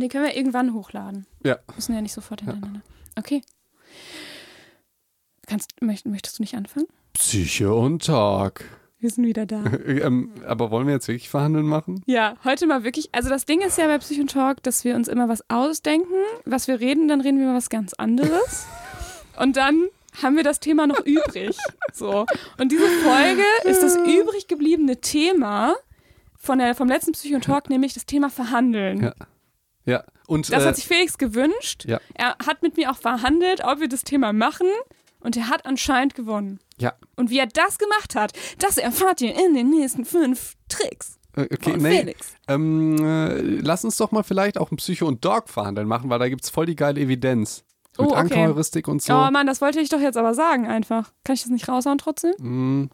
Und die können wir irgendwann hochladen. Ja. Müssen ja nicht sofort hintereinander. Okay. Kannst, möcht, möchtest du nicht anfangen? Psyche und Talk. Wir sind wieder da. ähm, aber wollen wir jetzt wirklich verhandeln machen? Ja, heute mal wirklich. Also das Ding ist ja bei Psycho Talk, dass wir uns immer was ausdenken, was wir reden, dann reden wir über was ganz anderes. Und dann haben wir das Thema noch übrig. So. Und diese Folge ist das übrig gebliebene Thema von der, vom letzten Talk, nämlich das Thema Verhandeln. Ja. Ja. Und, Das äh, hat sich Felix gewünscht. Ja. Er hat mit mir auch verhandelt, ob wir das Thema machen. Und er hat anscheinend gewonnen. ja. Und wie er das gemacht hat, das erfahrt ihr in den nächsten fünf Tricks Äh, Okay, von nee. Felix. Ähm, äh, lass uns doch mal vielleicht auch ein Psycho- und Dog-Verhandeln machen, weil da gibt es voll die geile Evidenz. Mit Oh, okay. Anchorheuristik und so. Oh Mann, das wollte ich doch jetzt aber sagen einfach. Kann ich das nicht raushauen trotzdem? Mm,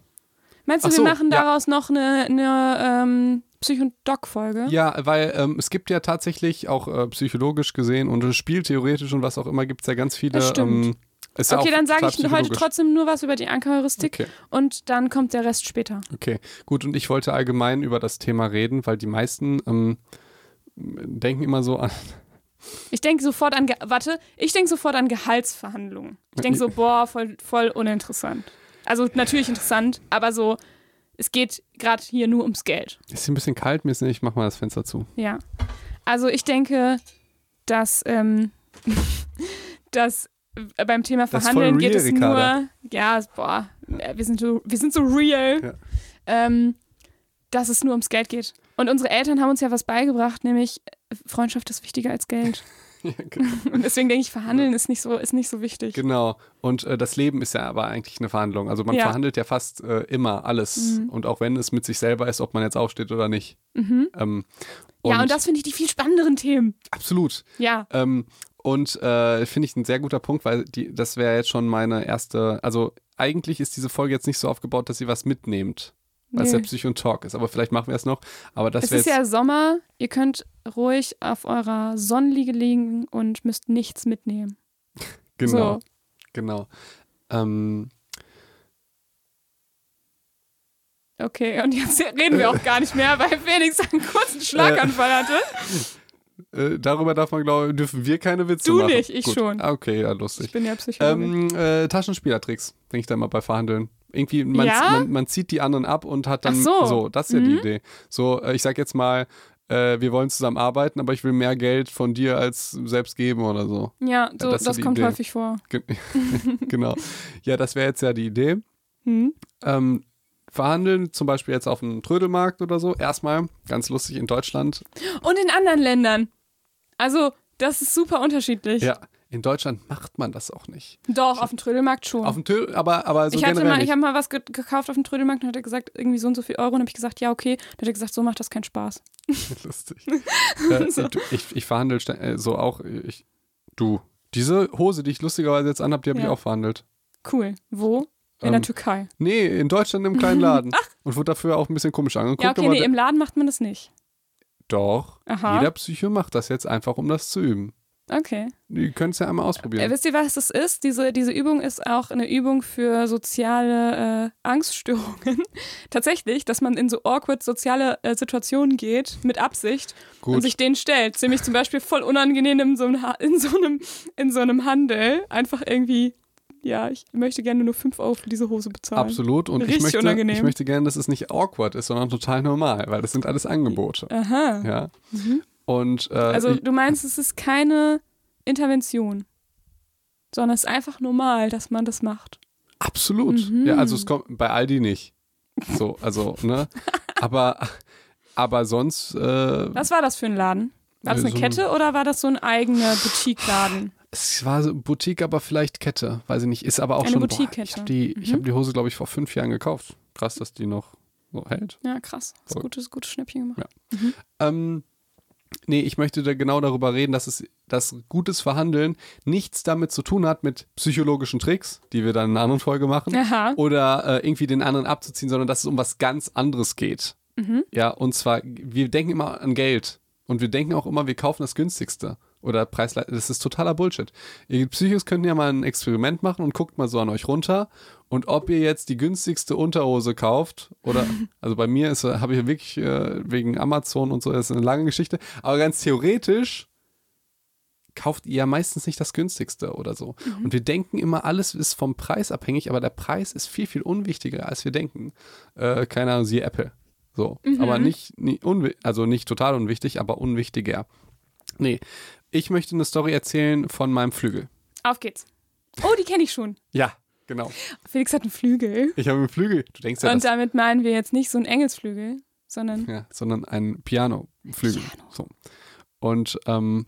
Meinst du, Ach wir so, machen ja. daraus noch eine, eine ähm, Psych- und Doc-Folge? ja, weil ähm, es gibt ja tatsächlich auch äh, psychologisch gesehen und spieltheoretisch und was auch immer gibt es ja ganz viele. Das stimmt. Ähm, ja Okay, auch dann sage ich heute trotzdem nur was über die Ankerheuristik Okay. und dann kommt der Rest später. Okay, gut. Und ich wollte allgemein über das Thema reden, weil die meisten ähm, denken immer so an. Ich denke sofort an, Ge warte, ich denke sofort an Gehaltsverhandlungen. Ich denke so, boah, voll, voll uninteressant. Also natürlich interessant, aber so, es geht gerade hier nur ums Geld. Ist hier ein bisschen kalt, mir ist nicht, ich mach mal das Fenster zu. Ja. Also ich denke, dass, ähm, dass äh, beim Thema Verhandeln voll geht real, es Ricarda. nur, ja, boah, äh, wir sind so, wir sind so real, Ja. ähm, dass es nur ums Geld geht. Und unsere Eltern haben uns ja was beigebracht, nämlich äh, Freundschaft ist wichtiger als Geld. Ja, genau. Und deswegen denke ich, Verhandeln ist nicht so, ist nicht so wichtig. Genau. Und äh, das Leben ist ja aber eigentlich eine Verhandlung. Also man Ja. verhandelt ja fast äh, immer alles. Mhm. Und auch wenn es mit sich selber ist, ob man jetzt aufsteht oder nicht. Mhm. Ähm, Ja, und das finde ich die viel spannenderen Themen. absolut. Ja. Ähm, und äh, finde ich ein sehr guter Punkt, weil die, das wäre jetzt schon meine erste. Also eigentlich ist diese Folge jetzt nicht so aufgebaut, dass sie was mitnehmt. Weil es Nö. ja Psycho und Talk ist. Aber vielleicht machen wir es noch. Aber das Es ist ja Sommer, ihr könnt ruhig auf eurer Sonnenliege liegen und müsst nichts mitnehmen. genau. so. Genau. Ähm, Okay, und jetzt reden wir auch gar nicht mehr, weil Felix einen kurzen Schlaganfall hatte. äh, darüber darf man, glaube ich, dürfen wir keine Witze Du machen. nicht, ich Gut. schon. Ah, Okay, ja, Ich lustig. bin ja Psychologin. Ähm, äh, Taschenspielertricks, denke ich dann mal bei Verhandeln. Irgendwie, man, Ja? man, man zieht die anderen ab und hat dann Ach so. das ist ja die Mhm. Idee. So, äh, ich sag jetzt mal, äh, wir wollen zusammen arbeiten, aber ich will mehr Geld von dir als selbst geben oder so. ja, so, das das, die kommt Idee. häufig vor. Ge genau. Ja, das wäre jetzt ja die Idee. Hm? Ähm, verhandeln, zum Beispiel jetzt auf einem Trödelmarkt oder so. Erstmal, ganz lustig in Deutschland. Und in anderen Ländern. Also, das ist super unterschiedlich. Ja, in Deutschland macht man das auch nicht. Doch, auf dem Trödelmarkt schon. Auf dem Trödel, aber, aber so ich hatte mal, nicht. ich habe mal was ge gekauft auf dem Trödelmarkt und hat er gesagt, irgendwie so und so viel Euro. Und habe ich gesagt, ja, okay. Dann hat er gesagt, so macht das keinen Spaß. Lustig. äh, ich, ich verhandle äh, so auch. Ich, du, diese Hose, die ich lustigerweise jetzt anhab, die habe ich Ja. auch verhandelt. Cool. Wo? In Ähm, der Türkei. Nee, in Deutschland im kleinen Laden. Und wurde dafür auch ein bisschen komisch angeguckt. Ja, okay, nee, im Laden macht man das nicht. doch, Aha. jeder Psycho macht das jetzt einfach, um das zu üben. Okay. Die können es ja einmal Äh, ausprobieren. wisst ihr, was das ist? Diese, diese Übung ist auch eine Übung für soziale äh, Angststörungen. Tatsächlich, dass man in so awkward soziale äh, Situationen geht, mit Absicht, und Gut. sich denen stellt. Ziemlich zum Beispiel voll unangenehm in so einem, in so einem, in so einem Handel. Einfach irgendwie, ja, ich möchte gerne nur 5 Euro für diese Hose bezahlen. Absolut. Und ich möchte, unangenehm. ich möchte gerne, dass es nicht awkward ist, sondern total normal, weil das sind alles Angebote. Aha. Ja. Und äh, Also du meinst, es ist keine Intervention, sondern es ist einfach normal, dass man das macht. absolut. Mhm. Ja, also es kommt bei Aldi nicht. So, also, ne? aber, aber sonst. Äh, Was war das für ein Laden? War das eine so ein- Kette oder war das so ein eigener Boutique-Laden? Es war so Boutique, aber vielleicht Kette. Weiß ich nicht. Ist aber auch Eine schon. Boah, Boutique-Kette. ich habe die, ich Mhm. hab die Hose, glaube ich, vor fünf Jahren gekauft. Krass, dass die noch so hält. Ja, krass. Hast Voll. gutes, gutes Schnäppchen gemacht. Ja. Ähm, nee, ich möchte da genau darüber reden, dass es dass gutes Verhandeln nichts damit zu tun hat mit psychologischen Tricks, die wir dann in einer anderen Folge machen, Aha. oder äh, irgendwie den anderen abzuziehen, sondern dass es um was ganz anderes geht. Mhm. Ja, und zwar, wir denken immer an Geld und wir denken auch immer, wir kaufen das günstigste oder Preisleistung. Das ist totaler Bullshit. Ihr Psychos könnt ja mal ein Experiment machen und guckt mal so an euch runter und ob ihr jetzt die günstigste Unterhose kauft oder, also bei mir ist, habe ich wirklich äh, wegen Amazon und so, das ist eine lange Geschichte, aber ganz theoretisch kauft ihr ja meistens nicht das günstigste oder so. Mhm. Und wir denken immer, alles ist vom Preis abhängig, aber der Preis ist viel, viel unwichtiger, als wir denken. Äh, keine Ahnung, siehe Apple. So. Mhm. Aber nicht, unwi- also nicht total unwichtig, aber unwichtiger. Nee. Ich möchte eine Story erzählen von meinem Flügel. Auf geht's. Oh, die kenne ich schon. Ja, genau. Felix hat einen Flügel. Ich habe einen Flügel. Du denkst ja, Und damit meinen wir jetzt nicht so einen Engelsflügel, sondern ja sondern ein Piano-Flügel. Piano. So. Und ähm,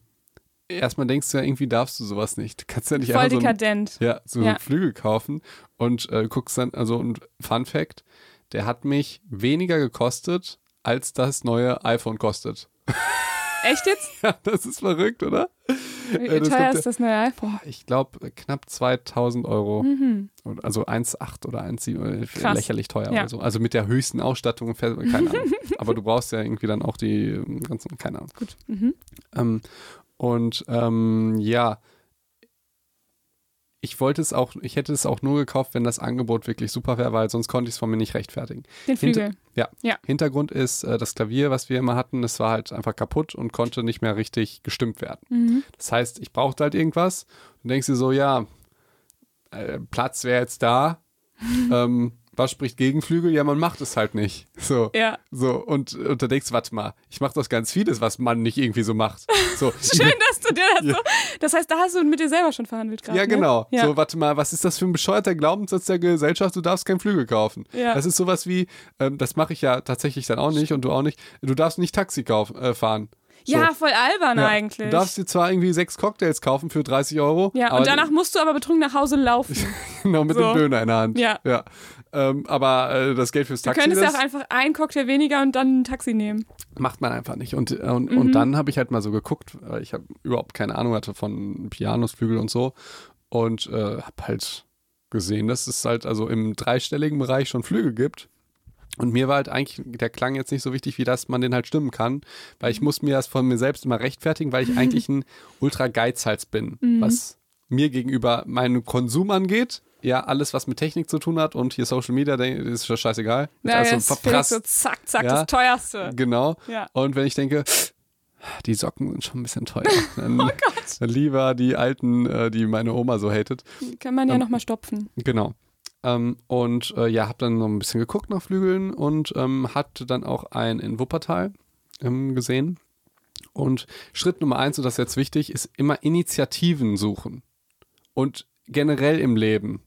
erstmal denkst du ja, irgendwie darfst du sowas nicht. Du kannst ja nicht voll einfach so ein, dekadent. ja, so Ja. einen Flügel kaufen und äh, guckst dann, also und Fun Fact, der hat mich weniger gekostet, als das neue iPhone kostet. Echt jetzt? Ja, das ist verrückt, oder? Wie Äh, das teuer ist das neue iPhone? Ich glaube knapp 2000 Euro. Mhm. Also 1,8 oder 1,7, äh, lächerlich teuer Ja. oder so. Also mit der höchsten Ausstattung, keine Ahnung. Aber du brauchst ja irgendwie dann auch die ähm, ganzen, keine Ahnung. Gut. Mhm. Ähm, und ähm, ja, ich wollte es auch, ich hätte es auch nur gekauft, wenn das Angebot wirklich super wäre, weil sonst konnte ich es von mir nicht rechtfertigen. Den Hinter- Flügel. Ja. Ja. Hintergrund ist, äh, das Klavier, was wir immer hatten, das war halt einfach kaputt und konnte nicht mehr richtig gestimmt werden. Mhm. Das heißt, ich brauchte halt irgendwas und denkst dir so, ja, äh, Platz wäre jetzt da. ähm, was spricht gegen Flügel? Ja, man macht es halt nicht. So. Ja. So, und, und da denkst warte mal, ich mache das ganz vieles, was man nicht irgendwie so macht. So, Schön, dass du dir das so. Das heißt, da hast du mit dir selber schon verhandelt gerade. Ja, genau. Ne? Ja. So, warte mal, was ist das für ein bescheuerter Glaubenssatz der Gesellschaft? Du darfst keinen Flügel kaufen. Ja. Das ist sowas wie, ähm, das mache ich ja tatsächlich dann auch nicht und du auch nicht. Du darfst nicht Taxi kauf, äh, fahren. So. ja, voll albern Ja. eigentlich. Du darfst dir zwar irgendwie sechs Cocktails kaufen für 30 Euro. ja, und danach musst du aber betrunken nach Hause laufen. genau mit so. dem Döner in der Hand. Ja. ja. Ähm, aber äh, das Geld fürs Du Taxi, könntest ja auch einfach einen Cocktail weniger und dann ein Taxi nehmen. macht man einfach nicht. Und, äh, und, Mhm. und dann habe ich halt mal so geguckt, weil ich habe überhaupt keine Ahnung hatte von Pianos, Flügel und so. Und äh, habe halt gesehen, dass es halt also im dreistelligen Bereich schon Flügel gibt. Und mir war halt eigentlich der Klang jetzt nicht so wichtig, wie dass man den halt stimmen kann, weil ich muss mir das von mir selbst immer rechtfertigen, weil ich eigentlich ein Ultra-Geizhals bin, Mhm. was mir gegenüber meinen Konsum angeht. Ja, alles, was mit Technik zu tun hat und hier Social Media, ist schon scheißegal. Ja, ist ja, alles so zack, zack, Ja. das teuerste. Genau. Ja. Und wenn ich denke, die Socken sind schon ein bisschen teuer, dann, Oh Gott. dann lieber die alten, äh, die meine Oma so hatet. Kann man ja Ähm, nochmal stopfen. Genau. Ähm, und äh, ja, habe dann noch ein bisschen geguckt nach Flügeln und ähm, hatte dann auch einen in Wuppertal ähm, gesehen. Und Schritt Nummer eins, und das ist jetzt wichtig, ist immer Initiativen suchen. Und generell im Leben,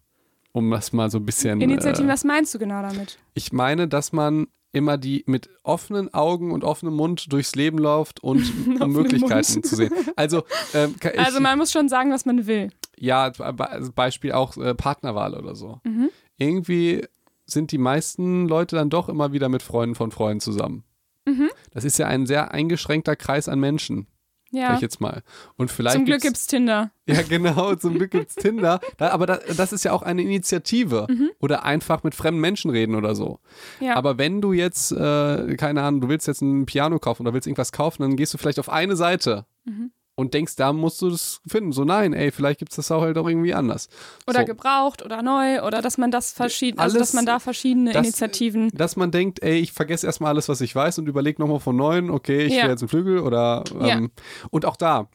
um das mal so ein bisschen. Initiativen, äh, was meinst du genau damit? ich meine, dass man immer die mit offenen Augen und offenem Mund durchs Leben läuft und um Möglichkeiten Mund. zu sehen. Also, ähm, ka- ich, Also man muss schon sagen, was man will. ja, also Beispiel auch äh, Partnerwahl oder so. Mhm. Irgendwie sind die meisten Leute dann doch immer wieder mit Freunden von Freunden zusammen. Mhm. Das ist ja ein sehr eingeschränkter Kreis an Menschen, Ja. ich jetzt mal. Und vielleicht Zum Glück gibt's- gibt's Tinder. ja, genau, zum Glück gibt's Tinder. Da, aber da, das ist ja auch eine Initiative. Oder einfach mit fremden Menschen reden oder so. Mhm. Ja. Aber wenn du jetzt, äh, keine Ahnung, du willst jetzt ein Piano kaufen oder willst irgendwas kaufen, dann gehst du vielleicht auf eine Seite Mhm. Und denkst, da musst du das finden. So, nein, ey, vielleicht gibt's das auch halt auch irgendwie anders. oder so. gebraucht oder neu oder dass man das verschieden, also dass man da verschiedene das- Initiativen. Dass man denkt, ey, ich vergesse erstmal alles, was ich weiß und überlege nochmal von neuem, okay, ich Ja. will jetzt einen Flügel oder Ja. ähm, und auch da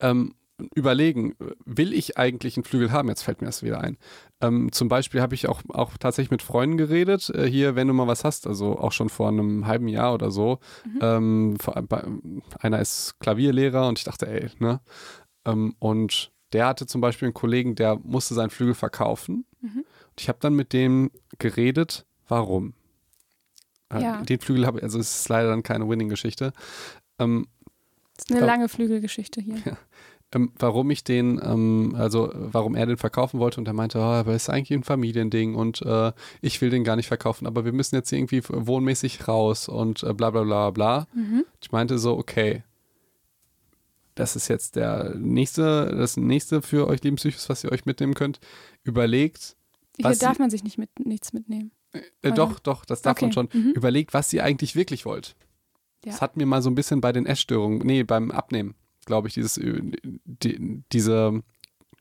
ähm, überlegen, will ich eigentlich einen Flügel haben? Jetzt fällt mir das wieder ein. Ähm, zum Beispiel habe ich auch, auch tatsächlich mit Freunden geredet, äh, hier, wenn du mal was hast, also auch schon vor einem halben Jahr oder so. Mhm. Ähm, bei, einer ist Klavierlehrer und ich dachte, ey, ne? Ähm, und der hatte zum Beispiel einen Kollegen, der musste seinen Flügel verkaufen. Mhm. Und ich habe dann mit dem geredet, warum. Äh, Ja. Den Flügel habe ich, also es ist leider dann keine Winning-Geschichte. Ähm, Das ist eine Ja. lange Flügelgeschichte hier. ähm, warum ich den, ähm, also äh, warum er den verkaufen wollte und er meinte, oh, aber es ist eigentlich ein Familiending und äh, ich will den gar nicht verkaufen, aber wir müssen jetzt irgendwie wohnmäßig raus und äh, bla bla bla bla. Mhm. Ich meinte so, okay, das ist jetzt der nächste, das nächste für euch lieben Psychos, was ihr euch mitnehmen könnt. Überlegt, Hier darf man sich nicht mit nichts mitnehmen. äh, Oder? doch, doch, das darf man Okay, schon. mhm. Überlegt, was ihr eigentlich wirklich wollt. Ja. Das hat mir mal so ein bisschen bei den Essstörungen, nee, beim Abnehmen, glaube ich, dieses, äh, die, diese,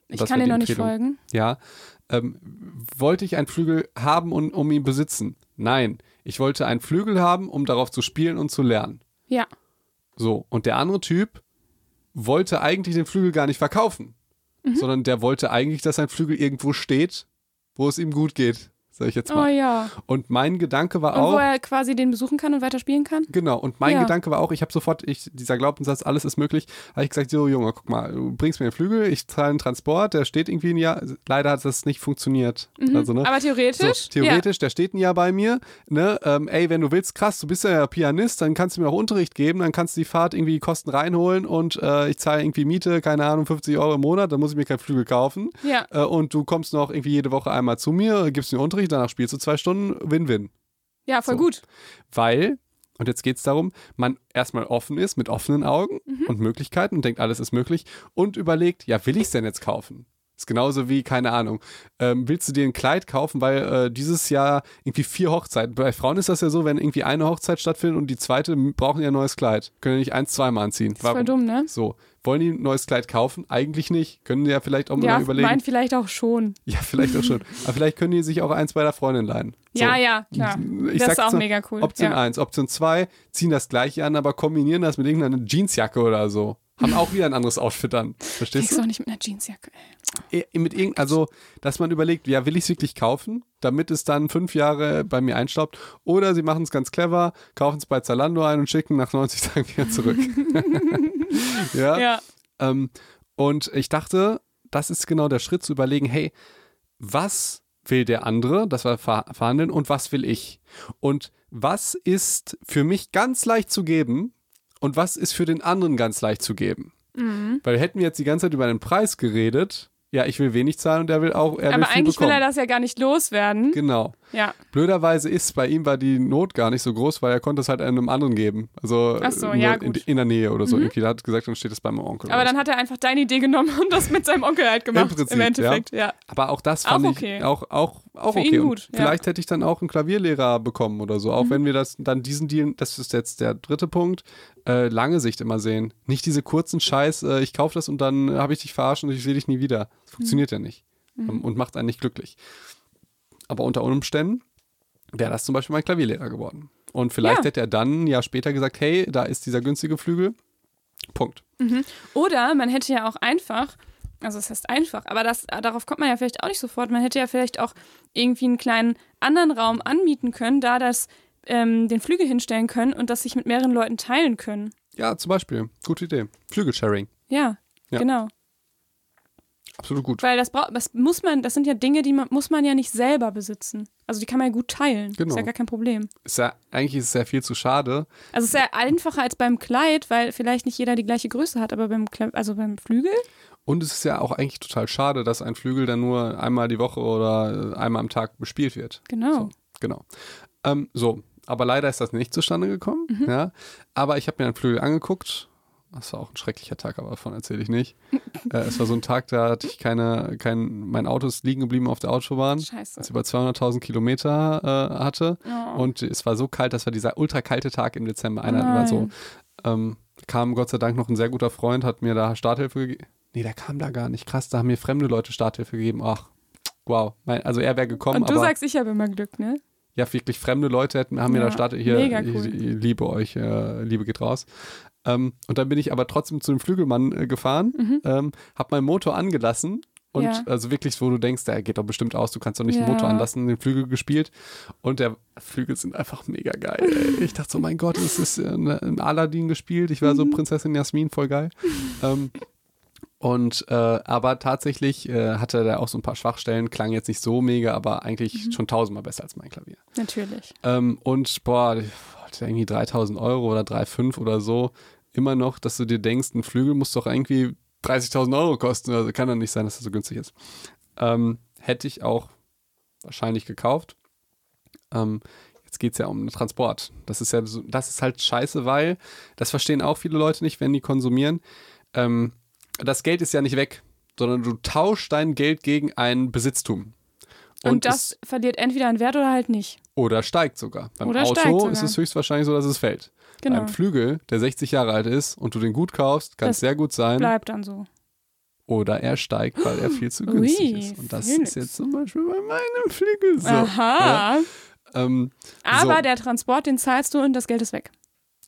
Ich kann dir noch nicht folgen. Ja. Ähm, wollte ich einen Flügel haben, und, um ihn besitzen? Nein. Ich wollte einen Flügel haben, um darauf zu spielen und zu lernen. Ja. So. Und der andere Typ wollte eigentlich den Flügel gar nicht verkaufen, Mhm. sondern der wollte eigentlich, dass sein Flügel irgendwo steht, wo es ihm gut geht, sag ich jetzt Oh mal. ja. Und mein Gedanke war Und wo auch, er quasi den besuchen kann und weiter spielen kann? Genau, und mein Ja. Gedanke war auch, ich habe sofort, ich, dieser Glaubenssatz, alles ist möglich, habe ich gesagt, so Junge, guck mal, du bringst mir den Flügel, ich zahle einen Transport, der steht irgendwie ein Jahr, leider hat das nicht funktioniert. Also, ne? Mhm. Aber so, theoretisch? theoretisch, der steht ein Jahr bei mir, ne, ähm, ey, wenn du willst, krass, du bist ja Pianist, dann kannst du mir auch Unterricht geben, dann kannst du die Fahrt irgendwie die Kosten reinholen und äh, ich zahle irgendwie Miete, keine Ahnung, 50 Euro im Monat, dann muss ich mir keinen Flügel kaufen Ja. ja. äh, und du kommst noch irgendwie jede Woche einmal zu mir, gibst mir Unterricht, danach spielst du zwei Stunden, Win-Win. Ja, voll So. gut. Weil, und jetzt geht es darum, man erstmal offen ist, mit offenen Augen und Möglichkeiten und denkt, alles ist möglich und überlegt, ja, will ich es denn jetzt kaufen? Ist genauso wie, keine Ahnung, ähm, willst du dir ein Kleid kaufen, weil äh, dieses Jahr irgendwie vier Hochzeiten, bei Frauen ist das ja so, wenn irgendwie eine Hochzeit stattfindet und die zweite brauchen ja ein neues Kleid. Können ja nicht eins, zweimal anziehen. Das ist voll dumm, ne? So, wollen die ein neues Kleid kaufen? Eigentlich nicht. Können die ja vielleicht auch mal Ja, überlegen. meint vielleicht auch schon. Ja, vielleicht auch schon. Aber vielleicht können die sich auch eins bei der Freundin leihen. So. Ja, ja, klar. Ich das ist auch so, mega cool. Option ja. 1. Option 2, ziehen das gleiche an, aber kombinieren das mit irgendeiner Jeansjacke oder so. Haben auch wieder ein anderes Outfit an. Verstehst Kriegst du? auch nicht mit einer Jeansjacke. ey. Eh, Mit irgend, also, dass man überlegt, ja, will ich es wirklich kaufen, damit es dann fünf Jahre bei mir einstaubt? Oder sie machen es ganz clever, kaufen es bei Zalando ein und schicken nach 90 Tagen wieder zurück. ja. Ja. Ähm, und ich dachte, das ist genau der Schritt zu überlegen, hey, was will der andere, das war ver verhandeln, und was will ich? Und was ist für mich ganz leicht zu geben und was ist für den anderen ganz leicht zu geben? Mhm. Weil hätten wir jetzt die ganze Zeit über den Preis geredet, ja, ich will wenig zahlen und er will auch, er will Aber viel eigentlich will bekommen. er das ja gar nicht loswerden. Genau. Ja. Blöderweise ist bei ihm war die Not gar nicht so groß, weil er konnte es halt einem anderen geben. Also Ach so, ja, in, in der Nähe oder so. Irgendwie, der hat gesagt, dann steht es bei meinem Onkel. Aber dann hat er einfach deine Idee genommen und das mit seinem Onkel halt gemacht. Im Prinzip, Im Endeffekt, ja. Aber auch das Auch fand okay. ich auch, auch, auch Für okay. Gut, ja. vielleicht hätte ich dann auch einen Klavierlehrer bekommen oder so. Auch Mhm. wenn wir das dann diesen Deal, das ist jetzt der dritte Punkt, äh, lange Sicht immer sehen. Nicht diese kurzen Scheiß, äh, ich kaufe das und dann habe ich dich verarscht und ich sehe dich nie wieder. Das funktioniert ja nicht. Mhm. Und macht einen nicht glücklich. Aber unter Umständen wäre das zum Beispiel mein Klavierlehrer geworden. Und vielleicht Ja. hätte er dann ein Jahr später gesagt, hey, da ist dieser günstige Flügel. Punkt. Oder man hätte ja auch einfach, also es heißt einfach, aber das, darauf kommt man ja vielleicht auch nicht sofort. Man hätte ja vielleicht auch irgendwie einen kleinen anderen Raum anmieten können, da das ähm, den Flügel hinstellen können und das sich mit mehreren Leuten teilen können. Ja, zum Beispiel. Gute Idee. Flügelsharing. Ja, Ja. genau. Absolut gut. Weil das braucht, das muss man, das sind ja Dinge, die man, muss man ja nicht selber besitzen. Also die kann man ja gut teilen. Genau. Ist ja gar kein Problem. Ist ja, eigentlich ist es ja viel zu schade. Also es ist ja einfacher als beim Kleid, weil vielleicht nicht jeder die gleiche Größe hat, aber beim, Kle- also beim Flügel, Und es ist ja auch eigentlich total schade, dass ein Flügel dann nur einmal die Woche oder äh, einmal am Tag bespielt wird. genau. So, genau. Ähm, so, aber leider ist das nicht zustande gekommen. Mhm. Ja. Aber ich habe mir einen Flügel angeguckt. Das war auch ein schrecklicher Tag, aber davon erzähle ich nicht. äh, es war so ein Tag, da hatte ich keine, kein, mein Auto ist liegen geblieben auf der Autobahn. Scheiße. Das über 200.000 Kilometer äh, hatte. Oh. Und es war so kalt, das war dieser ultra kalte Tag im Dezember. Einer war so, ähm, kam Gott sei Dank noch ein sehr guter Freund, hat mir da Starthilfe gegeben. Nee, der kam da gar nicht. Krass, da haben mir fremde Leute Starthilfe gegeben. Ach, wow. Mein, also er wäre gekommen, Und du aber sagst, ich habe immer Glück, ne? ja, wirklich fremde Leute hätten, haben mir Ja, da Starthilfe. Hier, mega ich, cool. ich liebe euch, äh, Liebe geht raus. Ähm, und dann bin ich aber trotzdem zu dem Flügelmann äh, gefahren, Mhm. ähm, hab meinen Motor angelassen. Und Ja. also wirklich, wo du denkst, der geht doch bestimmt aus, du kannst doch nicht den Ja. Motor anlassen, den Flügel gespielt. Und der Flügel sind einfach mega geil. Ey. Ich dachte so, mein Gott, es ist äh, ne- ein Aladdin gespielt. Ich war so Mhm. Prinzessin Jasmin, voll geil. ähm, und äh, aber tatsächlich äh, hatte der auch so ein paar Schwachstellen, klang jetzt nicht so mega, aber eigentlich Mhm. schon tausendmal besser als mein Klavier. Natürlich. Ähm, und boah, irgendwie 3000 Euro oder 3,5 oder so. Immer noch, dass du dir denkst, ein Flügel muss doch irgendwie 30.000 Euro kosten. Also kann doch nicht sein, dass das so günstig ist. Ähm, hätte ich auch wahrscheinlich gekauft. Ähm, jetzt geht es ja um den Transport. Das ist ja so, das ist halt scheiße, weil das verstehen auch viele Leute nicht, wenn die konsumieren. Ähm, das Geld ist ja nicht weg, sondern du tauschst dein Geld gegen ein Besitztum. Und, es- das verliert entweder an Wert oder halt nicht. oder steigt sogar. Beim Oder Auto ist es höchstwahrscheinlich so, dass es fällt. Genau. Beim Flügel, der 60 Jahre alt ist und du den gut kaufst, kann es sehr gut sein. Bleibt dann so. Oder er steigt, weil er viel zu Ui, günstig ist. Und das Felix. ist jetzt zum Beispiel bei meinem Flügel so. Aha. Ähm, Aber so. der Transport, den zahlst du und das Geld ist weg.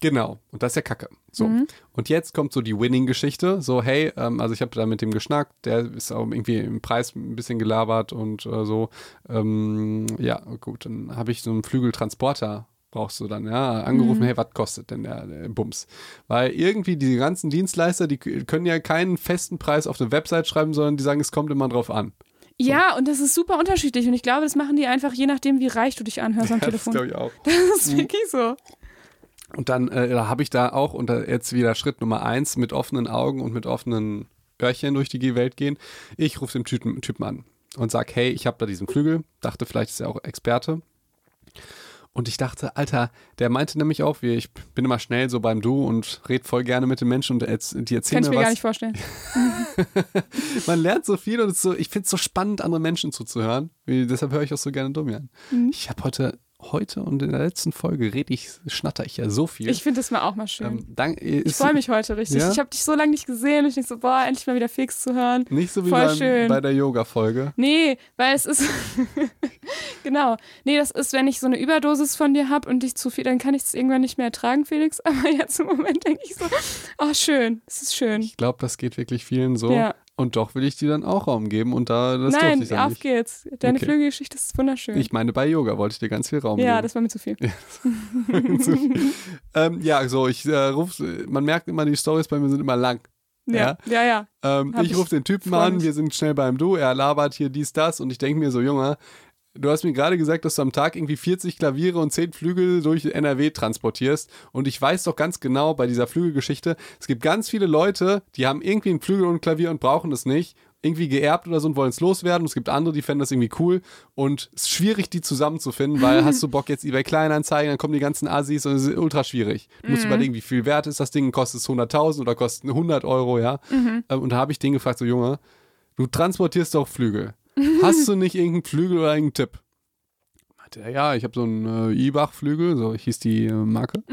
Genau, und das ist ja Kacke. So. Mhm. Und jetzt kommt so die Winning-Geschichte. So, hey, ähm, also ich habe da mit dem geschnackt, der ist auch irgendwie im Preis ein bisschen gelabert und äh, so. Ähm, ja, gut, dann habe ich so einen Flügeltransporter brauchst du dann, ja, angerufen, Mhm. hey, was kostet denn der, der Bums? Weil irgendwie die ganzen Dienstleister, die können ja keinen festen Preis auf eine Website schreiben, sondern die sagen, es kommt immer drauf an. Ja, und das ist super unterschiedlich. Und ich glaube, das machen die einfach je nachdem, wie reich du dich anhörst am Ja, das Telefon. glaube ich auch. Das ist wirklich so. Und dann äh, da habe ich da auch, und jetzt wieder Schritt Nummer eins, mit offenen Augen und mit offenen Öhrchen durch die Welt gehen. Ich rufe den Typen, Typen an und sage, hey, ich habe da diesen Flügel. Dachte, vielleicht ist er auch Experte. Und ich dachte, Alter, der meinte nämlich auch, wie ich bin immer schnell so beim Du und red voll gerne mit den Menschen und erz- die erzählen Kann ich mir mir gar nicht vorstellen. Man lernt so viel und so, ich finde es so spannend, andere Menschen zuzuhören. Deshalb höre ich auch so gerne Domian. Mhm. Ich habe heute, heute und in der letzten Folge rede ich, schnatter ich ja so viel. Ich finde das mal auch mal schön. ähm, dank, ich ist freue mich heute richtig. Ja? Ich habe dich so lange nicht gesehen und ich denke so, boah, endlich mal wieder Fix zu hören. nicht so wie beim, bei der Yoga-Folge. Nee, weil es ist. genau. Nee, das ist, wenn ich so eine Überdosis von dir habe und dich zu viel, dann kann ich es irgendwann nicht mehr ertragen, Felix. Aber jetzt im Moment denke ich so, oh, schön. Es ist schön. Ich glaube, das geht wirklich vielen so. Ja. Und doch will ich dir dann auch Raum geben und da das durfte Nein, ich dann auf nicht. geht's. Deine Okay. Flügelgeschichte ist wunderschön. Ich meine, bei Yoga wollte ich dir ganz viel Raum ja, geben. das war mir zu viel. ähm, ja, so, ich äh, ruf, man merkt immer, die Stories bei mir sind immer lang. Ja, ja, ja. Ähm, Hab ich rufe den Typen an, wir sind schnell beim Du, er labert hier dies, das und ich denke mir so, Junge, du hast mir gerade gesagt, dass du am Tag irgendwie 40 Klaviere und 10 Flügel durch NRW transportierst und ich weiß doch ganz genau bei dieser Flügelgeschichte, es gibt ganz viele Leute, die haben irgendwie einen Flügel und ein Klavier und brauchen es nicht, irgendwie geerbt oder so und wollen es loswerden. Und es gibt andere, die fänden das irgendwie cool und es ist schwierig, die zusammenzufinden, weil hast du Bock jetzt eBay Kleinanzeigen, dann kommen die ganzen Assis und es ist ultra schwierig. Du musst überlegen, wie viel wert ist das Ding, kostet es 100.000 oder kostet es 100 Euro, ja. Ähm, Und da habe ich den gefragt, so Junge, du transportierst doch Flügel. Hast du nicht irgendeinen Flügel oder irgendeinen Tipp? Meinte er, ja, ich habe so einen äh, Ibach-Flügel, so hieß die äh, Marke.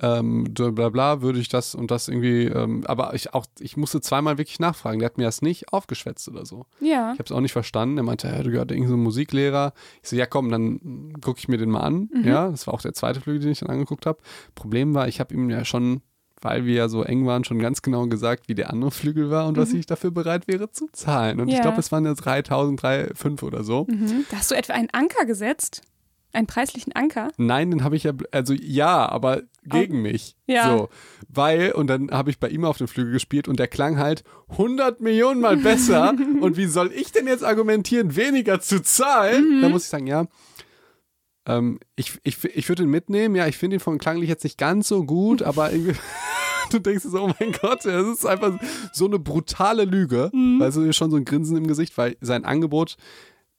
Ähm, bla bla würde ich das und das irgendwie, ähm, aber ich auch, ich musste zweimal wirklich nachfragen. Der hat mir das nicht aufgeschwätzt oder so. Ja. Ich habe es auch nicht verstanden. Er meinte, ja, du gehört irgendein so ein Musiklehrer. Ich so, ja komm, dann gucke ich mir den mal an. Ja, das war auch der zweite Flügel, den ich dann angeguckt habe. Problem war, ich habe ihm ja schon, weil wir ja so eng waren, schon ganz genau gesagt, wie der andere Flügel war und was ich dafür bereit wäre zu zahlen. Und ich Ja. glaube, es waren ja 3000, 3,5 oder so. Mhm. Da hast du etwa einen Anker gesetzt? Einen preislichen Anker? Nein, den habe ich ja, also ja, aber gegen mich. Ja. So, weil, und dann habe ich bei ihm auf dem Flügel gespielt und der klang halt 100 Millionen Mal besser. und wie soll ich denn jetzt argumentieren, weniger zu zahlen? Da muss ich sagen, ja. Ähm, ich ich, ich würde ihn mitnehmen, ja, ich finde ihn von klanglich jetzt nicht ganz so gut, aber irgendwie. Du denkst dir so, oh mein Gott, das ist einfach so eine brutale Lüge. Weißt du, schon so ein Grinsen im Gesicht, weil sein Angebot,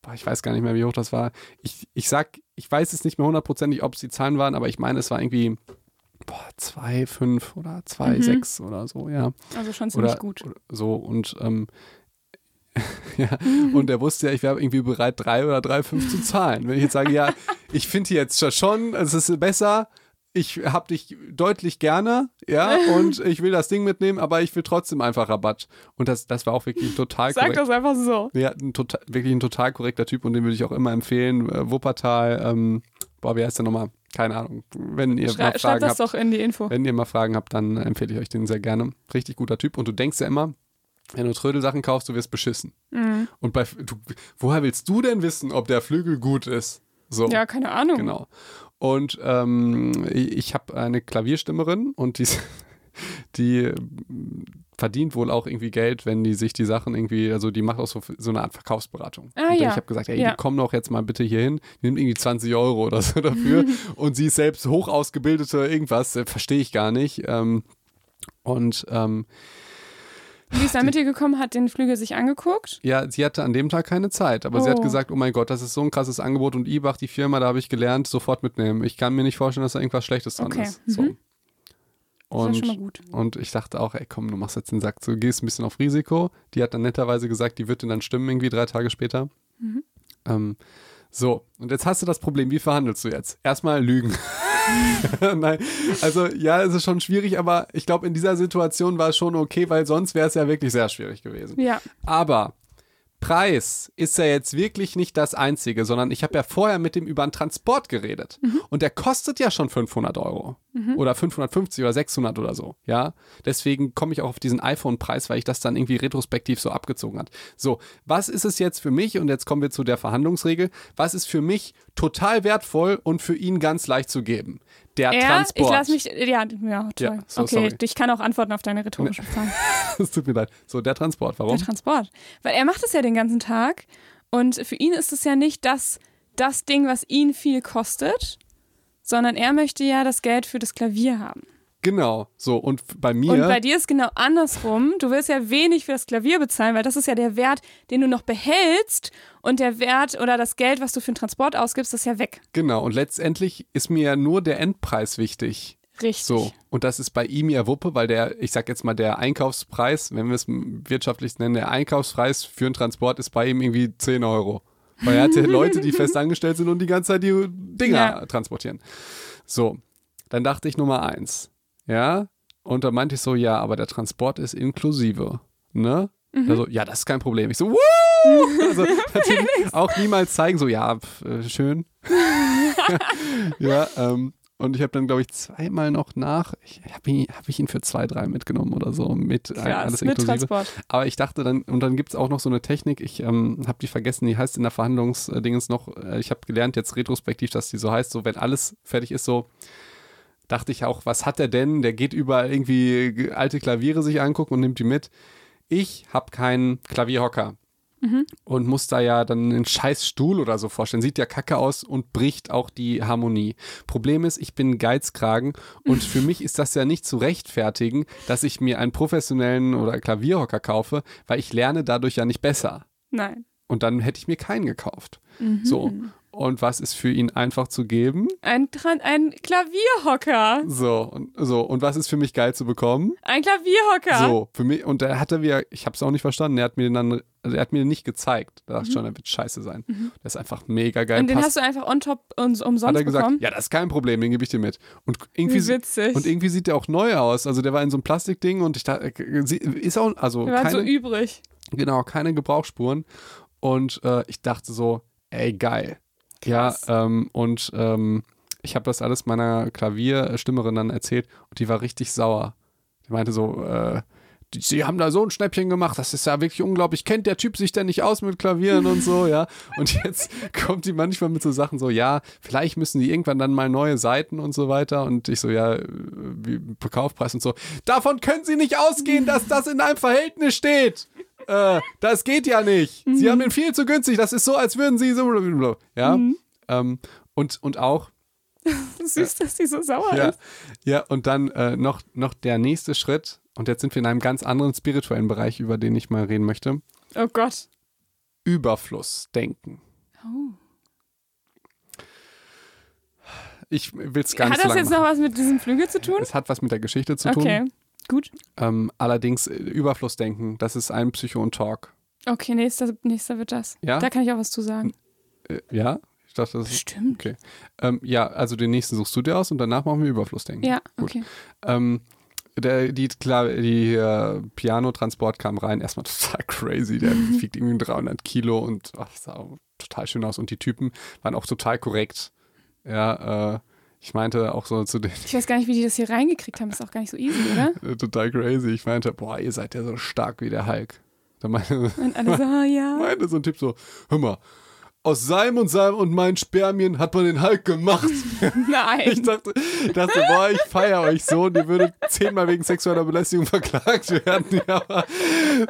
boah, ich weiß gar nicht mehr, wie hoch das war. Ich, ich sag, ich weiß es nicht mehr hundertprozentig, ob es die Zahlen waren, aber ich meine, es war irgendwie boah, 2,5 oder 2,6 oder so, ja. Also schon ziemlich Oder, gut. so und ähm, ja, und er wusste ja, ich wäre irgendwie bereit, 3 oder 3,5 zu zahlen. Wenn ich jetzt sage, ja, ich finde jetzt schon, es ist besser, ich habe dich deutlich gerne, ja, und ich will das Ding mitnehmen, aber ich will trotzdem einfach Rabatt. Und das, das war auch wirklich total Sag korrekt. das einfach so. Ja, ein total, wirklich ein total korrekter Typ und den würde ich auch immer empfehlen. Äh, Wuppertal, ähm, boah, wie heißt der nochmal? Keine Ahnung. Wenn ihr Schrei mal Fragen das habt, doch in die Info. wenn ihr mal Fragen habt, dann empfehle ich euch den sehr gerne. Richtig guter Typ. Und du denkst ja immer, wenn du Trödelsachen kaufst, du wirst beschissen. Mhm. Und bei, du, woher willst du denn wissen, ob der Flügel gut ist? So. Ja, keine Ahnung. Genau. Und ähm, ich, habe eine Klavierstimmerin und die, die verdient wohl auch irgendwie Geld, wenn die sich die Sachen irgendwie, also die macht auch so, so eine Art Verkaufsberatung. Ah, und ja. ich habe gesagt, ey, Ja. komm doch jetzt mal bitte hier hin, nimm irgendwie 20 Euro oder so dafür. und sie ist selbst hoch ausgebildete irgendwas, äh, verstehe ich gar nicht. Ähm, und ähm, Wie ist er mit dir gekommen, hat den Flügel sich angeguckt? Ja, sie hatte an dem Tag keine Zeit, aber sie hat Oh. gesagt, oh mein Gott, das ist so ein krasses Angebot und Ibach, die Firma, da habe ich gelernt, sofort mitnehmen. Ich kann mir nicht vorstellen, dass da irgendwas Schlechtes dran Okay. ist. So. Mhm. Das ist ja schon mal Und, gut. und ich dachte auch, ey komm, du machst jetzt den Sack, du gehst ein bisschen auf Risiko. Die hat dann netterweise gesagt, die wird dir dann stimmen, irgendwie drei Tage später. Mhm. Ähm, so, und jetzt hast du das Problem, wie verhandelst du jetzt? Erstmal lügen. Nein, also ja, es ist schon schwierig, aber ich glaube, in dieser Situation war es schon okay, weil sonst wäre es ja wirklich sehr schwierig gewesen. Ja. Aber Preis ist ja jetzt wirklich nicht das Einzige, sondern ich habe ja vorher mit dem über einen Transport geredet. Mhm. Und der kostet ja schon 500 Euro. Oder 550 oder 600 oder so. Ja. Deswegen komme ich auch auf diesen iPhone-Preis, weil ich das dann irgendwie retrospektiv so abgezogen hat. So, was ist es jetzt für mich? Und jetzt kommen wir zu der Verhandlungsregel. Was ist für mich total wertvoll und für ihn ganz leicht zu geben? Der Er, Transport. ich lasse mich, ja, ja, toll. Ja, so, okay, sorry. ich kann auch antworten auf deine rhetorische Frage. Es tut mir leid. So, der Transport. Warum? Der Transport. Weil er macht es ja den ganzen Tag und für ihn ist es ja nicht das, das Ding, was ihn viel kostet, sondern er möchte ja das Geld für das Klavier haben. Genau. So, und bei mir. Und bei dir ist genau andersrum. Du willst ja wenig für das Klavier bezahlen, weil das ist ja der Wert, den du noch behältst und der Wert oder das Geld, was du für den Transport ausgibst, ist ja weg. genau. Und letztendlich ist mir ja nur der Endpreis wichtig. Richtig. So, und das ist bei ihm ja Wuppe, weil der, ich sag jetzt mal, der Einkaufspreis, wenn wir es wirtschaftlich nennen, der Einkaufspreis für einen Transport ist bei ihm irgendwie 10 Euro. Weil er hat ja Leute, die fest angestellt sind und die ganze Zeit die Dinger Ja. transportieren. So, dann dachte ich Nummer eins. Ja, und da meinte ich so, ja, aber der Transport ist inklusive. Ne? Mhm. Also, ja, das ist kein Problem. Ich so, Woo! Also, natürlich auch niemals zeigen, so, ja, pf, äh, schön. ja, ähm, und ich habe dann, glaube ich, zweimal noch nach, ich habe ihn, hab ich ihn für zwei, drei mitgenommen oder so, mit äh, Krass, alles mit inklusive. Transport. Aber ich dachte dann, und dann gibt es auch noch so eine Technik, ich ähm, habe die vergessen, die heißt in der Verhandlungsdingens noch, äh, ich habe gelernt jetzt retrospektiv, dass die so heißt, so wenn alles fertig ist, so dachte ich auch, was hat der denn? Der geht überall irgendwie alte Klaviere sich angucken und nimmt die mit. Ich habe keinen Klavierhocker und muss da ja dann einen scheiß Stuhl oder so vorstellen. Sieht ja kacke aus und bricht auch die Harmonie. Problem ist, ich bin Geizkragen und für mich ist das ja nicht zu rechtfertigen, dass ich mir einen professionellen oder Klavierhocker kaufe, weil ich lerne dadurch ja nicht besser. Nein. Und dann hätte ich mir keinen gekauft. So. Und was ist für ihn einfach zu geben? Ein, ein Klavierhocker. So, und, so. Und was ist für mich geil zu bekommen? Ein Klavierhocker. So, für mich, und er hatte wir, ich habe es auch nicht verstanden, er hat mir den dann, also er hat mir den nicht gezeigt. Da dachte ich schon, er wird scheiße sein. Der ist einfach mega geil. Mhm. Und den passt- hast du einfach on top uns umsonst hat er gesagt, bekommen. ja, das ist kein Problem, den gebe ich dir mit. Und irgendwie, Wie witzig. und irgendwie sieht der auch neu aus. Also der war in so einem Plastikding und ich dachte, ist auch, also Der war keine, so übrig. genau, keine Gebrauchsspuren. Und äh, ich dachte so, ey, geil. Krass. Ja, ähm, und ähm, ich habe das alles meiner Klavierstimmerin dann erzählt und die war richtig sauer. Die meinte so, äh, die, sie haben da so ein Schnäppchen gemacht, das ist ja wirklich unglaublich. Kennt der Typ sich denn nicht aus mit Klavieren und so, ja? Und jetzt kommt die manchmal mit so Sachen so, ja, vielleicht müssen die irgendwann dann mal neue Seiten und so weiter. Und ich so, ja, wie Kaufpreis und so. Davon können Sie nicht ausgehen, dass das in einem Verhältnis steht. Äh, das geht ja nicht. Sie haben den viel zu günstig. Das ist so, als würden Sie so, ja. Ähm, und, und auch, Süß, dass die so sauer ja, ist. ja, und dann äh, noch, noch der nächste Schritt. Und jetzt sind wir in einem ganz anderen spirituellen Bereich, über den ich mal reden möchte. Oh Gott. Überflussdenken. Oh. Ich will es gar Hat nicht so das jetzt noch machen. was mit diesem Flügel zu tun? Es hat was mit der Geschichte zu tun. Gut. Ähm, allerdings äh, Überflussdenken, das ist ein Psycho und Talk. Okay, nächster, nächster wird das. Ja? Da kann ich auch was zu sagen. Äh, ja? Ich dachte, das ist. Stimmt. Okay. Ähm, ja, also den nächsten suchst du dir aus und danach machen wir Überflussdenken. Ja, Gut. okay. Ähm, der, die klar, die äh, Piano-Transport kam rein, erstmal total crazy. Der wiegt irgendwie 300 Kilo und ach, sah total schön aus. Und die Typen waren auch total korrekt. Ja, äh, ich meinte auch so zu denen, Ich weiß gar nicht, wie die das hier reingekriegt haben. Ist auch gar nicht so easy, oder? total crazy. Ich meinte, boah, ihr seid ja so stark wie der Hulk. Da meinte, Und alle so, ah, ja. meinte so ein Typ so, hör mal, aus seinem und seinem und meinen Spermien hat man den Hulk gemacht. Ich Nein. dachte, dachte boah, ich feiere euch so und ihr würdet zehnmal wegen sexueller Belästigung verklagt werden. Ja, aber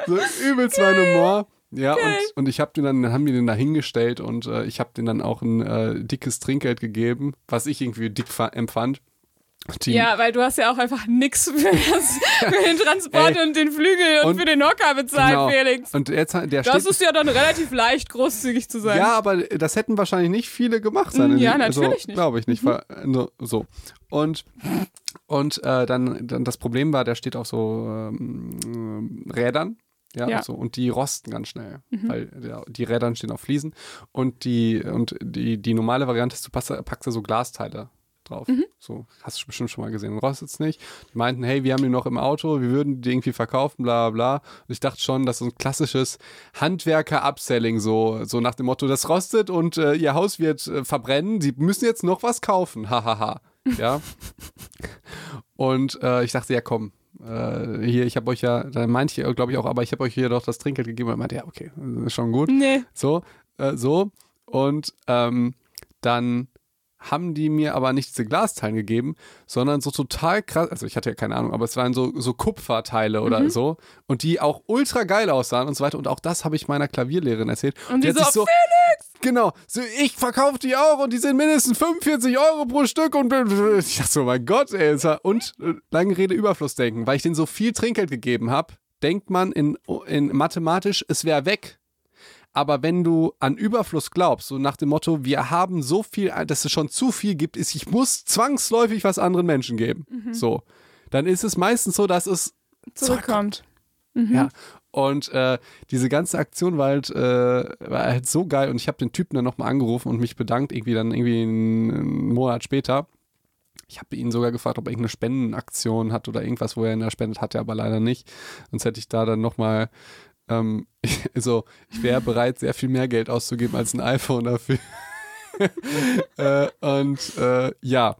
so übelst mein Humor. Ja, und, und ich habe den dann, haben die den da hingestellt und äh, ich habe den dann auch ein äh, dickes Trinkgeld gegeben, was ich irgendwie dick fa- empfand. Die, Ja, weil du hast ja auch einfach nix für, für den Transport Ey. und den Flügel und, Und- für den Hocker bezahlt, genau. Felix. Und jetzt, der Das ist ja dann relativ leicht, großzügig zu sein. Ja, aber das hätten wahrscheinlich nicht viele gemacht sein. Mm, ja, natürlich also, nicht. Mhm. Glaube ich nicht. weil- also, so. Und, und äh, dann, dann das Problem war, der steht auf so ähm, Rädern. Ja, Ja. Mhm. und So, und die rosten ganz schnell, weil der, die Rädern stehen auf Fliesen und die, und die, die normale Variante ist, du packst, da so Glasteile drauf. So, hast du bestimmt schon mal gesehen. Rostet es nicht. Die meinten, hey, wir haben die noch im Auto, wir würden die irgendwie verkaufen, bla bla bla. Und ich dachte schon, das ist so ein klassisches Handwerker-Upselling, so, so nach dem Motto, das rostet und äh, ihr Haus wird äh, verbrennen, sie müssen jetzt noch was kaufen. Hahaha. ja. Und äh, ich dachte, ja komm, äh, hier, ich habe euch ja, da meinte ich, glaube ich auch, aber ich habe euch hier doch das Trinkgeld gegeben. Und er meinte, ja, okay, ist schon gut. Nee. So, äh, so. Und ähm, dann haben die mir aber nicht diese Glasteilen gegeben, sondern so total krass, also ich hatte ja keine Ahnung, aber es waren so, so Kupferteile oder Mhm. so und die auch ultra geil aussahen und so weiter und auch das habe ich meiner Klavierlehrerin erzählt. Und die hat so, sich Genau, so, ich verkaufe die auch und die sind mindestens 45 Euro pro Stück und ich dachte so, mein Gott, ey. Und äh, lange Rede Überfluss denken, weil ich denen so viel Trinkgeld gegeben habe, denkt man in, in mathematisch, es wäre weg. Aber wenn du an Überfluss glaubst, so nach dem Motto, wir haben so viel, dass es schon zu viel gibt, ist, ich muss zwangsläufig was anderen Menschen geben. So. Dann ist es meistens so, dass es Zurückkommt. ja. Und äh, diese ganze Aktion war halt, äh, war halt so geil und ich habe den Typen dann nochmal angerufen und mich bedankt, irgendwie dann irgendwie einen, Monat später. Ich habe ihn sogar gefragt, ob er irgendeine Spendenaktion hat oder irgendwas, wo er ihn erspendet, hat er aber leider nicht. Sonst hätte ich da dann nochmal, ähm, so, ich wäre bereit, sehr viel mehr Geld auszugeben als ein iPhone dafür. äh, und äh, ja,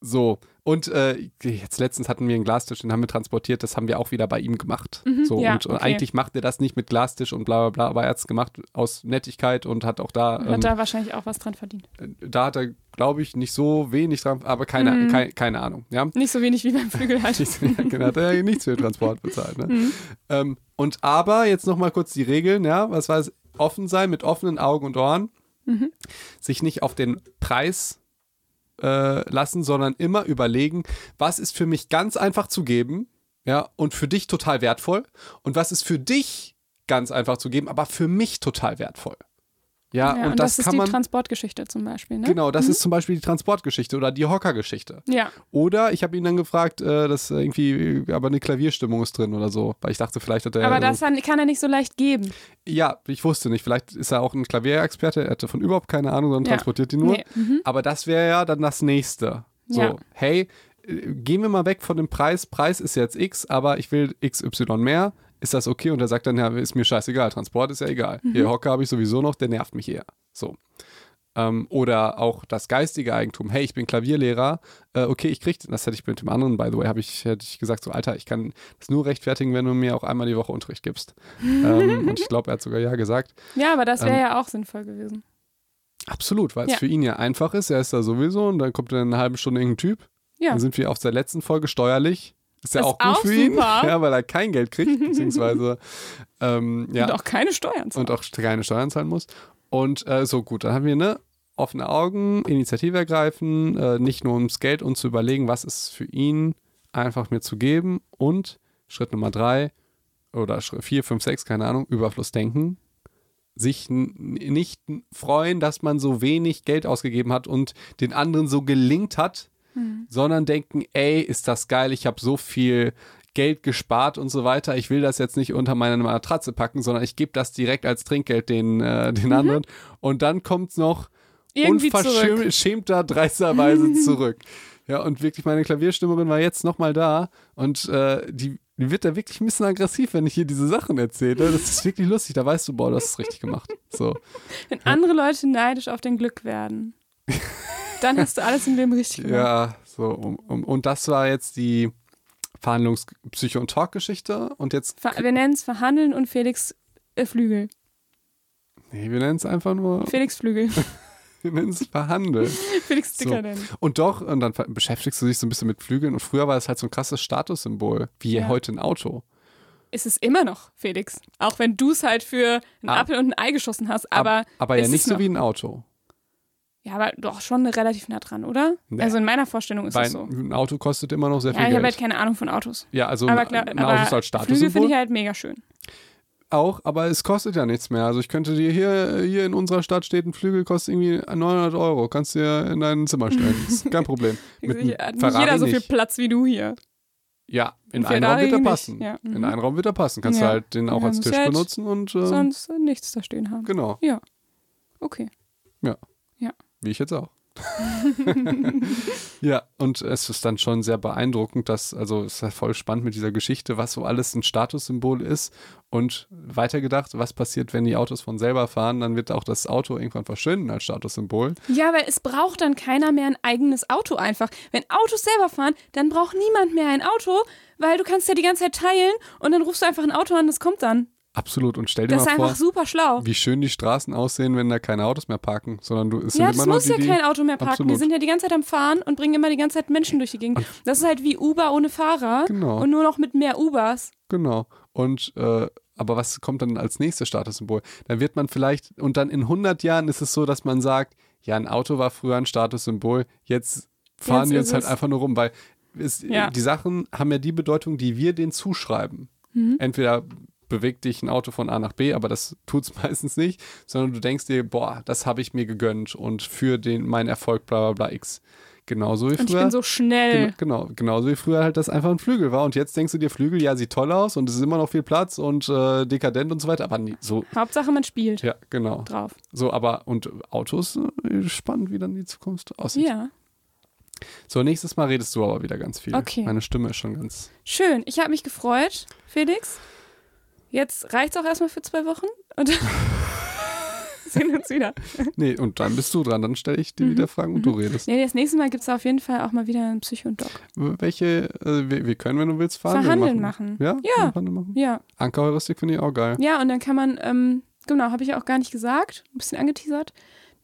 so. Und äh, jetzt letztens hatten wir einen Glastisch, den haben wir transportiert, das haben wir auch wieder bei ihm gemacht. so, Mhm, ja, und, okay. eigentlich macht er das nicht mit Glastisch und bla bla bla, aber er hat es gemacht aus Nettigkeit und hat auch da, ähm, Hat da wahrscheinlich auch was dran verdient. da hat er, glaube ich, nicht so wenig dran, aber keine, Mhm. kei- keine Ahnung. Ja? Nicht so wenig wie beim Flügel halt. genau, hat er ja nichts für den Transport bezahlt. Ne? Mhm. Ähm, und aber, jetzt nochmal kurz die Regeln, ja, was war es? Offen sein mit offenen Augen und Ohren, Mhm. sich nicht auf den Preis äh, lassen, sondern immer überlegen, was ist für mich ganz einfach zu geben, ja, und für dich total wertvoll und was ist für dich ganz einfach zu geben, aber für mich total wertvoll. Ja, Ja, und, das, ist kann die man, Transportgeschichte zum Beispiel, ne? genau, das ist zum Beispiel die Transportgeschichte oder die Hockergeschichte. Ja. Oder ich habe ihn dann gefragt, äh, dass irgendwie aber eine Klavierstimmung ist drin oder so, weil ich dachte, vielleicht hat er. Aber das dann kann er nicht so leicht geben. ja, ich wusste nicht. Vielleicht ist er auch ein Klavierexperte. Er hatte von überhaupt keine Ahnung, sondern Ja. transportiert die nur. Nee. Mhm. Aber das wäre ja dann das nächste. So, Ja. hey, äh, gehen wir mal weg von dem Preis. Preis ist jetzt X, aber ich will XY mehr. Ist das okay? Und er sagt dann, ja, ist mir scheißegal. Transport ist ja egal. Mhm. Hier Hocker habe ich sowieso noch, der nervt mich eher. So. Ähm, oder auch das geistige Eigentum. Hey, ich bin Klavierlehrer. Äh, okay, ich krieg, das hätte ich mit dem anderen, by the way, habe ich, hätte ich gesagt, so, Alter, ich kann das nur rechtfertigen, wenn du mir auch einmal die Woche Unterricht gibst. ähm, und ich glaube, er hat sogar ja gesagt. Ja, aber das wäre Ähm, ja auch sinnvoll gewesen. Absolut, weil es Ja. für ihn ja einfach ist. Er ist da sowieso und dann kommt in einer halben Stunde irgendein Typ. Ja. Dann sind wir auf der letzten Folge steuerlich. Ist ja Ist auch gut auch für ihn, ja, weil er kein Geld kriegt, beziehungsweise ähm, ja, Und auch keine Steuern zahlen. und auch keine Steuern zahlen muss. Und äh, so gut, dann haben wir ne offene Augen, Initiative ergreifen, äh, nicht nur ums Geld und zu überlegen, was ist für ihn einfach mir zu geben und Schritt Nummer drei oder Schritt vier, fünf, sechs, keine Ahnung, Überfluss denken. Sich nicht freuen, dass man so wenig Geld ausgegeben hat und den anderen so gelingt hat, sondern denken, ey, ist das geil, ich habe so viel Geld gespart und so weiter. Ich will das jetzt nicht unter meine Matratze packen, sondern ich gebe das direkt als Trinkgeld den, äh, den anderen. Und dann kommt es noch Irgendwie unverschämter, dreisterweise zurück. Ja, und wirklich, meine Klavierstimmerin war jetzt nochmal da und äh, die, die wird da wirklich ein bisschen aggressiv, wenn ich hier diese Sachen erzähle. Das ist wirklich lustig. Da weißt du, boah, du hast es richtig gemacht. So. Wenn andere Leute neidisch auf dein Glück werden, dann hast du alles im Leben richtig gemacht. Ja, so. Um, um, und das war jetzt die Verhandlungs-, Psycho- und Talk-Geschichte. Und jetzt, Ver wir nennen es Verhandeln und Felix äh, Flügel. nee, wir nennen es einfach nur, Felix Flügel. wir nennen es Verhandeln. Felix So. Sticker nennen. Und doch, und dann beschäftigst du dich so ein bisschen mit Flügeln. Und früher war es halt so ein krasses Statussymbol, wie Ja. heute ein Auto. Ist es immer noch, Felix. Auch wenn du es halt für einen Ah. Apfel und ein Ei geschossen hast. Aber, Ab- aber ja nicht so wie ein Auto. Ja, aber doch schon relativ nah dran, oder? Nee. Also in meiner Vorstellung ist es so. ein Auto kostet immer noch sehr Ja, viel ich habe Geld. halt keine Ahnung von Autos. ja, also aber ein, klar, ein Auto ist als Flügel finde Statussymbol ich halt mega schön. auch, aber es kostet ja nichts mehr. Also ich könnte dir hier, hier in unserer Stadt steht ein Flügel, kostet irgendwie 900 Euro. Kannst du dir in dein Zimmer stellen. Das ist kein Problem. Mit einem Hat nicht jeder so viel. Platz wie du hier. Ja, in Ein einen Raum wird er passen. ja. In Mhm. einen Raum wird er passen. Kannst Ja. du halt den auch Ja, als Tisch halt benutzen und äh, Sonst nichts da stehen haben. genau, Okay. Wie ich jetzt auch. Ja, und es ist dann schon sehr beeindruckend, dass, also es ist ja voll spannend mit dieser Geschichte, was so alles ein Statussymbol ist. Und weitergedacht, was passiert, wenn die Autos von selber fahren, dann wird auch das Auto irgendwann verschwinden als Statussymbol. Ja, weil es braucht dann keiner mehr ein eigenes Auto einfach. Wenn Autos selber fahren, dann braucht niemand mehr ein Auto, weil du kannst ja die ganze Zeit teilen und dann rufst du einfach ein Auto an, das kommt dann. Absolut. Und stell dir Das mal vor, einfach super schlau. wie schön die Straßen aussehen, wenn da keine Autos mehr parken, sondern du, es sind Ja, immer das noch muss die, ja die, kein Auto mehr parken. Die Absolut. sind ja die ganze Zeit am Fahren und bringen immer die ganze Zeit Menschen durch die Gegend. Das ist halt wie Uber ohne Fahrer Genau. und nur noch mit mehr Ubers. Genau. Und äh, aber was kommt dann als nächstes Statussymbol? Dann wird man vielleicht, und dann in 100 Jahren ist es so, dass man sagt, ja, ein Auto war früher ein Statussymbol, jetzt fahren Jetzt die ist uns halt es- einfach nur rum, weil es, Ja. die Sachen haben ja die Bedeutung, die wir denen zuschreiben. Mhm. Entweder bewegt dich ein Auto von A nach B, aber das tut's meistens nicht, sondern du denkst dir, boah, das habe ich mir gegönnt und für den meinen Erfolg bla bla bla X. Genauso wie Und ich früher. bin so schnell. Genau, genau, genauso wie früher halt das einfach ein Flügel war. Und jetzt denkst du dir, Flügel, ja, sieht toll aus und es ist immer noch viel Platz und äh, dekadent und so weiter, aber nie, so, Hauptsache, man spielt ja, genau. drauf. So, aber, und Autos, äh, spannend, wie dann die Zukunft aussieht. Ja. So, nächstes Mal redest du aber wieder ganz viel. Okay. Meine Stimme ist schon ganz. Schön. Ich habe mich gefreut, Felix. Jetzt reicht's auch erstmal für zwei Wochen und sehen uns wieder. Nee, und dann bist du dran, dann stelle ich dir Mhm. wieder Fragen und du redest. Nee, das nächste Mal gibt's auf jeden Fall auch mal wieder einen Psycho und Doc. Welche, äh, wir, wir können, wenn du willst, verhandeln, Verhandeln machen. machen. Ja? Ja. Machen? Ja. Ankerheuristik finde ich auch geil. Ja, und dann kann man, ähm, genau, habe ich auch gar nicht gesagt, ein bisschen angeteasert.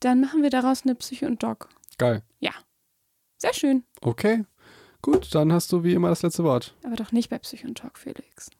Dann machen wir daraus eine Psycho und Doc. Geil. Sehr schön. Okay. Gut, dann hast du wie immer das letzte Wort. Aber doch nicht bei Psycho und Doc, Felix.